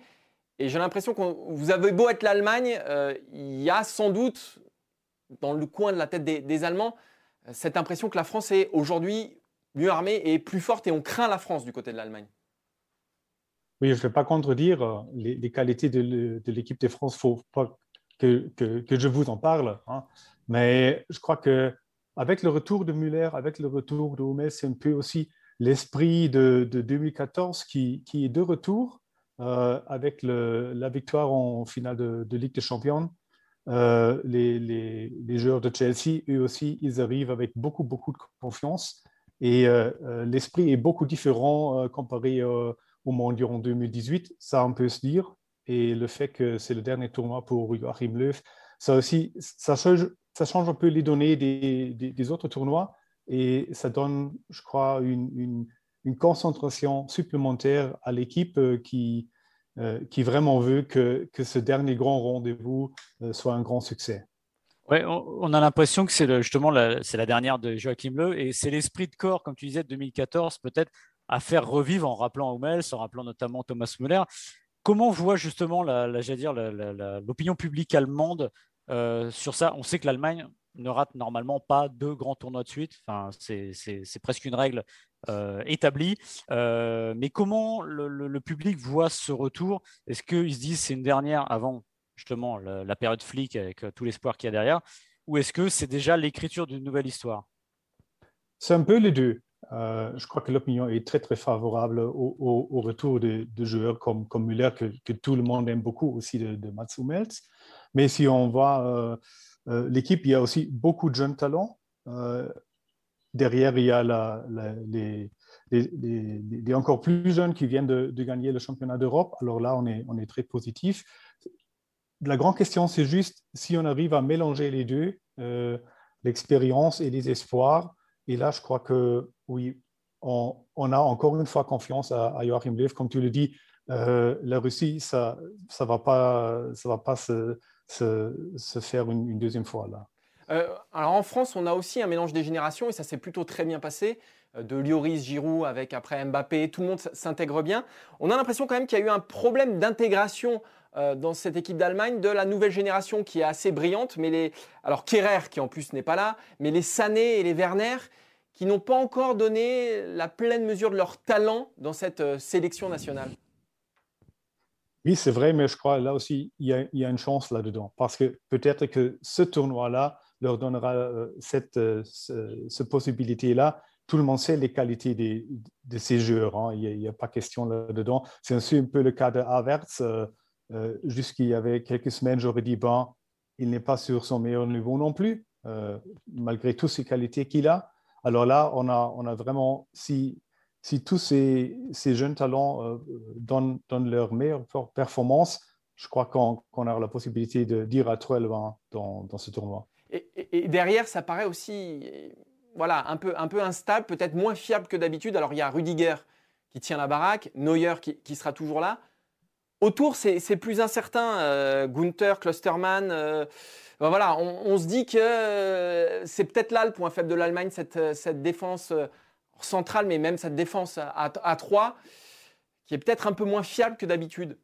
Et j'ai l'impression que vous avez beau être l'Allemagne, il y a sans doute dans le coin de la tête des Allemands cette impression que la France est aujourd'hui mieux armée et plus forte et on craint la France du côté de l'Allemagne. Oui, je ne vais pas contredire euh, les, qualités de, l'équipe de France. Il ne faut pas que, je vous en parle. Hein. Mais je crois que avec le retour de Muller, avec le retour de Hummels, c'est un peu aussi l'esprit de, 2014 qui, est de retour euh, avec la victoire en finale de, Ligue des Champions. Euh, les, joueurs de Chelsea, eux aussi, ils arrivent avec beaucoup, beaucoup de confiance. Et l'esprit est beaucoup différent comparé au Mondial en 2018, ça on peut se dire. Et le fait que c'est le dernier tournoi pour Joachim Löw, ça aussi, ça change, ça change un peu les données des, des, autres tournois et ça donne, je crois, une, une, concentration supplémentaire à l'équipe euh, qui, euh, qui vraiment veut que, que ce dernier grand rendez-vous euh, soit un grand succès. Ouais, on, a l'impression que c'est justement la, c'est la dernière de Joachim Löw et c'est l'esprit de corps, comme tu disais, de 2014, peut-être à faire revivre en rappelant Hummels, en rappelant notamment Thomas Müller. Comment voit justement l'opinion publique allemande euh, sur ça? On sait que l'Allemagne ne rate normalement pas deux grands tournois de suite. Enfin, c'est presque une règle euh, établie. Euh, mais comment le, public voit ce retour? Est-ce qu'ils se disent c'est une dernière avant justement la, période flic avec tout l'espoir qu'il y a derrière? Ou est-ce que c'est déjà l'écriture d'une nouvelle histoire? C'est un peu les deux. Euh, je crois que l'opinion est très, très favorable au, retour de, joueurs comme, comme Müller, que, tout le monde aime beaucoup aussi de, de Mats Hummels. Mais si on voit euh, euh, l'équipe, il y a aussi beaucoup de jeunes talents. derrière, il y a les, encore plus jeunes qui viennent de, gagner le championnat d'Europe. Alors là, on est très positif. La grande question, c'est juste si on arrive à mélanger les deux, l'expérience et les espoirs. Et là, je crois que oui, on, a encore une fois confiance à, Joachim Löw. Comme tu le dis, euh, la Russie, ça ne va pas, ça va pas se, se, faire une, deuxième fois. là. Euh, alors en France, on a aussi un mélange des générations et ça s'est plutôt très bien passé. Euh, de Lloris, Giroud, avec après Mbappé, tout le monde s'intègre bien. On a l'impression quand même qu'il y a eu un problème d'intégration dans cette équipe d'Allemagne de la nouvelle génération qui est assez brillante. Mais les, alors Kerrer qui en plus n'est pas là, mais les Sané et les Werner qui n'ont pas encore donné la pleine mesure de leur talent dans cette euh, sélection nationale. Oui, c'est vrai, mais je crois là aussi, il y a, une chance là-dedans. Parce que peut-être que ce tournoi-là leur donnera euh, cette, euh, cette possibilité-là. Tout le monde sait les qualités de ces joueurs. Hein. Il n'y a, pas question là-dedans. C'est aussi un peu le cas de Havertz. Jusqu'il y avait quelques semaines, j'aurais dit, bon, il n'est pas sur son meilleur niveau non plus, malgré toutes ces qualités qu'il a. Alors là, on a, vraiment, si, tous ces, jeunes talents donnent, leur meilleure performance, je crois qu'on a la possibilité de dire à 12 dans, dans ce tournoi. Et, derrière, ça paraît aussi voilà, un, peu, instable, peut-être moins fiable que d'habitude. Alors il y a Rudiger qui tient la baraque, Neuer qui, sera toujours là. Autour, c'est plus incertain. Euh, Gunther, Klostermann. Euh, ben voilà, on, se dit que euh, c'est peut-être là le point faible de l'Allemagne, cette, cette, défense centrale, mais même cette défense à, à 3, qui est peut-être un peu moins fiable que d'habitude.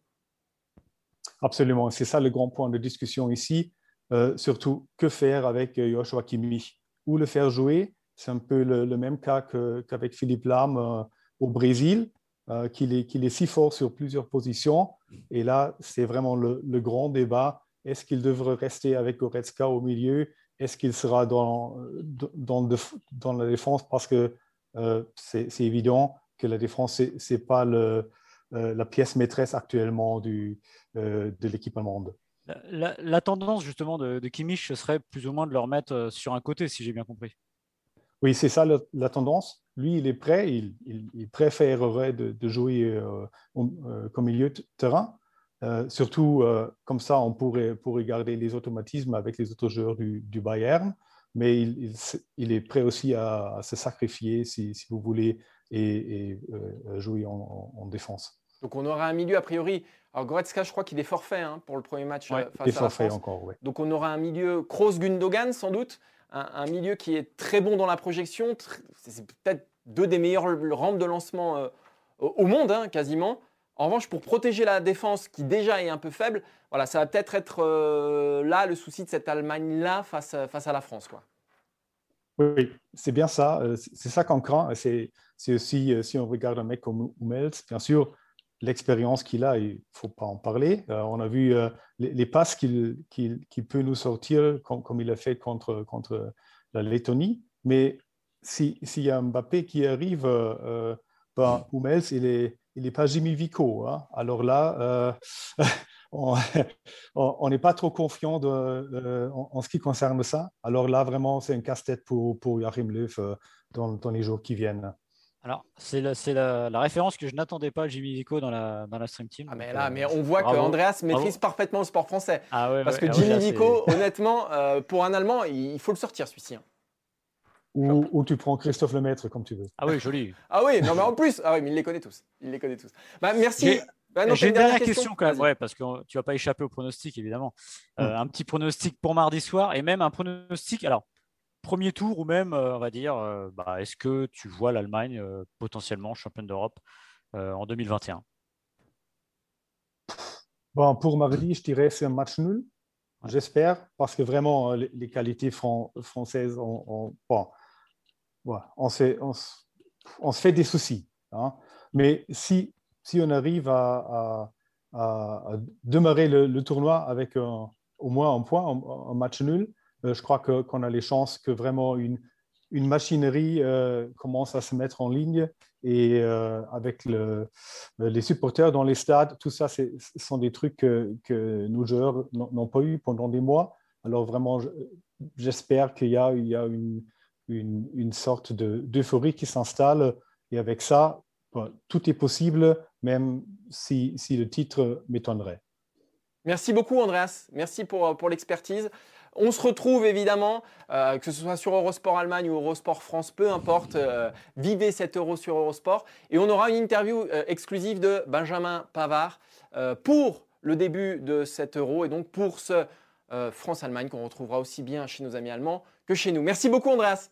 Absolument, c'est ça le grand point de discussion ici. surtout, que faire avec Joshua Kimmich? Où le faire jouer? C'est un peu le, même cas qu'avec Philippe Lam au Brésil, euh, qu'il est, est, si fort sur plusieurs positions. Et là, c'est vraiment le, grand débat. Est-ce qu'il devrait rester avec Goretzka au milieu? Est-ce qu'il sera dans, dans, dans, la défense? Parce que euh, c'est évident que la défense, ce n'est pas le, euh, la pièce maîtresse actuellement du, de l'équipe allemande. La, tendance justement de, de Kimmich, ce serait plus ou moins de le remettre sur un côté, si j'ai bien compris. Oui, c'est ça la, tendance. Lui, il est prêt, il, il, préférerait de, jouer euh, euh, comme milieu de terrain. Euh, surtout, comme ça, on pourrait, pourrait garder les automatismes avec les autres joueurs du, Bayern. Mais il, est prêt aussi à, se sacrifier, si, vous voulez, et, jouer en, défense. Donc on aura un milieu a priori. Alors Goretzka, je crois qu'il est forfait hein, pour le premier match face à la France. encore, Donc on aura un milieu Kroos Gundogan sans doute un, milieu qui est très bon dans la projection. C'est peut-être deux des meilleurs rampes de lancement euh, au monde, hein, quasiment. En revanche, pour protéger la défense qui déjà est un peu faible, voilà, ça va peut-être être, euh, là le souci de cette Allemagne-là face, face à la France. Quoi. Oui, c'est bien ça. Euh, c'est ça qu'on craint. C'est aussi, si on regarde un mec comme Hummels, bien sûr, l'expérience qu'il a, il ne faut pas en parler. Euh, on a vu euh, les, passes qu'il peut nous sortir, comme, il a fait contre, contre la Lettonie. Mais s'il y a Mbappé qui arrive, euh, ben, Hummels, il n'est il est pas Jimmy Vico. Hein. Alors là, on n'est pas trop confiant de, en, ce qui concerne ça. Alors là, vraiment, c'est un casse-tête pour, pour Joachim Löw dans les jours qui viennent. Alors, c'est la, la, référence que je n'attendais pas, Jimmy Vico, dans la, dans la Stream Team. Ah, mais là, euh, mais on voit que Andreas maîtrise parfaitement le sport français. Ah Parce que ah Jimmy Vico, honnêtement, euh, pour un Allemand, il faut le sortir, celui-ci. Hein. Ou, tu prends Christophe Lemaître, comme tu veux. Ah oui, joli. ah oui, non, mais en plus, ah oui, mais il les connaît tous. Il les connaît tous. Bah, merci. Bah, J'ai une dernière question, quand même, ouais, parce que tu vas pas échapper au pronostic, évidemment. Euh, un petit pronostic pour mardi soir et même un pronostic. Alors, premier tour ou même, euh, on va dire, euh, bah, est-ce que tu vois l'Allemagne euh, potentiellement championne d'Europe en 2021 bon, Pour mardi, je dirais c'est un match nul. J'espère, parce que vraiment, les, qualités françaises, on, bon, on, se, fait des soucis. Hein. Mais si, on arrive à, démarrer le, tournoi avec au moins un point, un match nul, euh, je crois qu'on a les chances que vraiment une, machinerie euh, commence à se mettre en ligne et euh, avec le, les supporters dans les stades, tout ça, ce sont des trucs que, nos joueurs n'ont pas eu pendant des mois. Alors vraiment, j'espère qu'il y a une, une, une sorte d'euphorie qui s'installe et avec ça, tout est possible, même si, si le titre m'étonnerait. Merci beaucoup, Andreas. Merci pour, pour l'expertise. On se retrouve évidemment, euh, que ce soit sur Eurosport Allemagne ou Eurosport France, peu importe, euh, vivez cet euro sur Eurosport. Et on aura une interview euh, exclusive de Benjamin Pavard pour le début de cet euro et donc pour ce France-Allemagne qu'on retrouvera aussi bien chez nos amis allemands que chez nous. Merci beaucoup Andreas.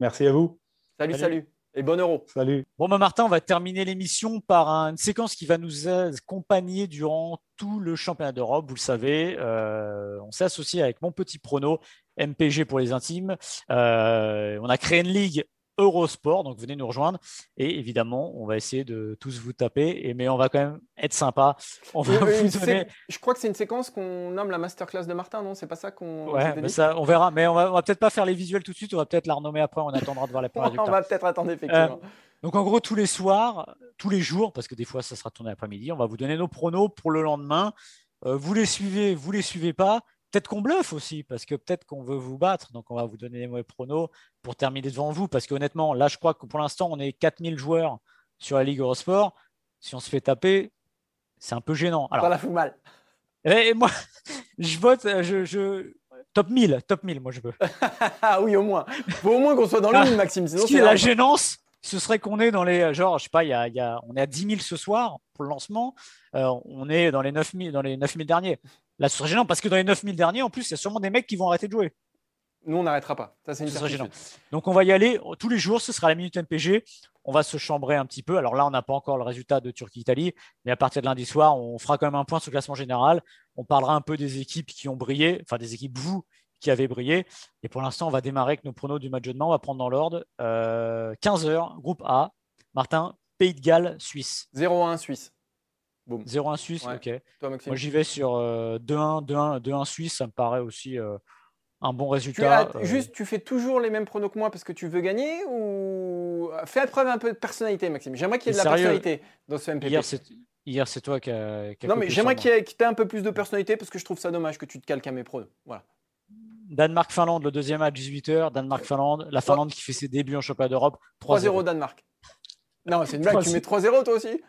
Merci à vous. salut. salut. Et bon euro. Salut. Bon, bah, Martin, on va terminer l'émission par une séquence qui va nous accompagner durant tout le championnat d'Europe. Vous le savez, euh, on s'est associé avec mon petit prono, MPG pour les intimes. Euh, on a créé une ligue Eurosport, donc venez nous rejoindre. Et évidemment, on va essayer de tous vous taper, et, mais on va quand même être sympa. On va Je crois que c'est une séquence qu'on nomme la masterclass de Martin, non? C'est pas ça qu'on. Ouais, ça, on verra, mais on va, va peut-être pas faire les visuels tout de suite, on va peut-être la renommer après, on attendra de voir les résultats. on va peut-être attendre, effectivement. Euh, donc en gros, tous les soirs, tous les jours, parce que des fois ça sera tourné après-midi, on va vous donner nos pronos pour le lendemain. Euh, vous les suivez, vous les suivez pas. Peut-être qu'on bluffe aussi, parce que peut-être qu'on veut vous battre, donc on va vous donner les mauvais pronos pour terminer devant vous, parce qu'honnêtement, là, je crois que pour l'instant, on est 4000 joueurs sur la Ligue Eurosport. Si on se fait taper, c'est un peu gênant. Alors, ça la fout mal. Et moi, je vote, je, je, top 1000, top 1000, moi je veux. ah oui, au moins. Faut au moins qu'on soit dans le 1000, Maxime. Sinon, c'est la gênance, ce serait qu'on est dans les, genre, je sais pas, y a, y a, on est à 10 000 ce soir pour le lancement, euh, on est dans les 9 000, dans les 9000 derniers. Là, ce serait gênant parce que dans les 9000 derniers, en plus, il y a sûrement des mecs qui vont arrêter de jouer. Nous, on n'arrêtera pas. Ça, c'est une. Donc, on va y aller tous les jours. Ce sera la minute MPG. On va se chambrer un petit peu. Alors là, on n'a pas encore le résultat de Turquie-Italie, mais à partir de lundi soir, on fera quand même un point sur le classement général. On parlera un peu des équipes qui ont brillé, enfin des équipes vous qui avez brillé. Et pour l'instant, on va démarrer avec nos pronos du match de demain. On va prendre dans l'ordre 15h, groupe A. Martin, Pays de Galles, Suisse. 0-1 Suisse. 0-1 Suisse, ok. Moi, j'y vais sur 2-1, 2-1, 2-1 Suisse. Ça me paraît aussi euh, un bon résultat. Tu euh. Juste, tu fais toujours les mêmes pronos que moi parce que tu veux gagner ou fais preuve un peu de personnalité, Maxime. J'aimerais qu'il y ait de la personnalité dans ce MPP. Hier, c'est toi qui as. non, mais j'aimerais qu'il y ait un peu plus de personnalité parce que je trouve ça dommage que tu te calques à mes pronos. Voilà. Danemark-Finlande, le deuxième match 18h. Danemark-Finlande. La Finlande qui fait ses débuts en championnat d'Europe. 3-0 Danemark. Non, c'est une blague. tu mets 3-0 toi aussi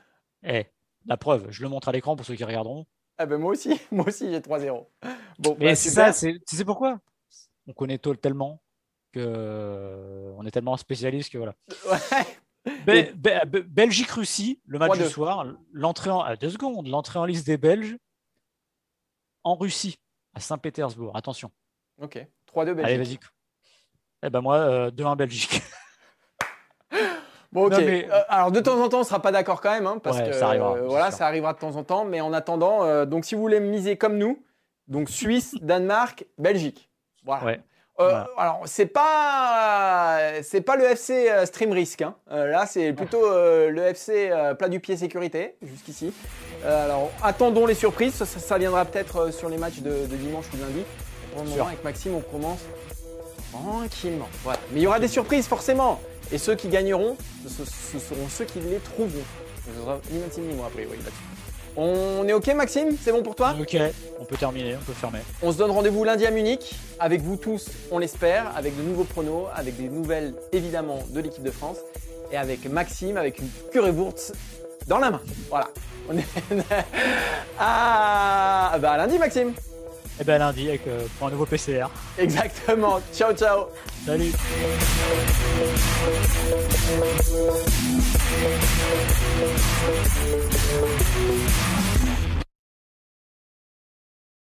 Eh, la preuve, je le montre à l'écran pour ceux qui regarderont. Ah ben moi aussi, moi aussi j'ai 3-0. Bon, mais bah, c'est ça, tu sais pourquoi? On connaît Toll tellement que euh, on est tellement spécialiste que voilà. Ouais. Belgique-Russie, le match du soir, l'entrée en deux secondes, l'entrée en liste des Belges en Russie à Saint-Pétersbourg. Attention. Ok. 3-2 Belgique. Allez, vas-y. Eh ben moi, 2-1 euh, Belgique. Bon, ok. Euh, alors, de temps en temps, on ne sera pas d'accord quand même, hein, parce que ça arrivera, voilà, ça arrivera de temps en temps. Mais en attendant, euh, donc si vous voulez miser comme nous, donc Suisse, Danemark, Belgique. Voilà. Alors, c'est pas, c'est pas le FC Stream Risk. Hein. là, c'est plutôt le FC plat du pied sécurité, jusqu'ici. alors, attendons les surprises. Ça, viendra peut-être sur les matchs de, dimanche ou de lundi. Pour le moment, avec Maxime, on commence tranquillement. Voilà. Mais il y aura des surprises, forcément. Et ceux qui gagneront, ce, seront ceux qui les trouveront. Ce sera ni Maxime ni moi, après, oui, là-dessus. On est OK, Maxime? C'est bon pour toi? OK, on peut terminer, on peut fermer. On se donne rendez-vous lundi à Munich, avec vous tous, on l'espère, avec de nouveaux pronos, avec des nouvelles, évidemment, de l'équipe de France, et avec Maxime, avec une currywurst dans la main. Voilà. On est... ah, bah lundi, Maxime et eh bien lundi avec, euh, pour un nouveau PCR. Exactement. ciao, ciao. Salut.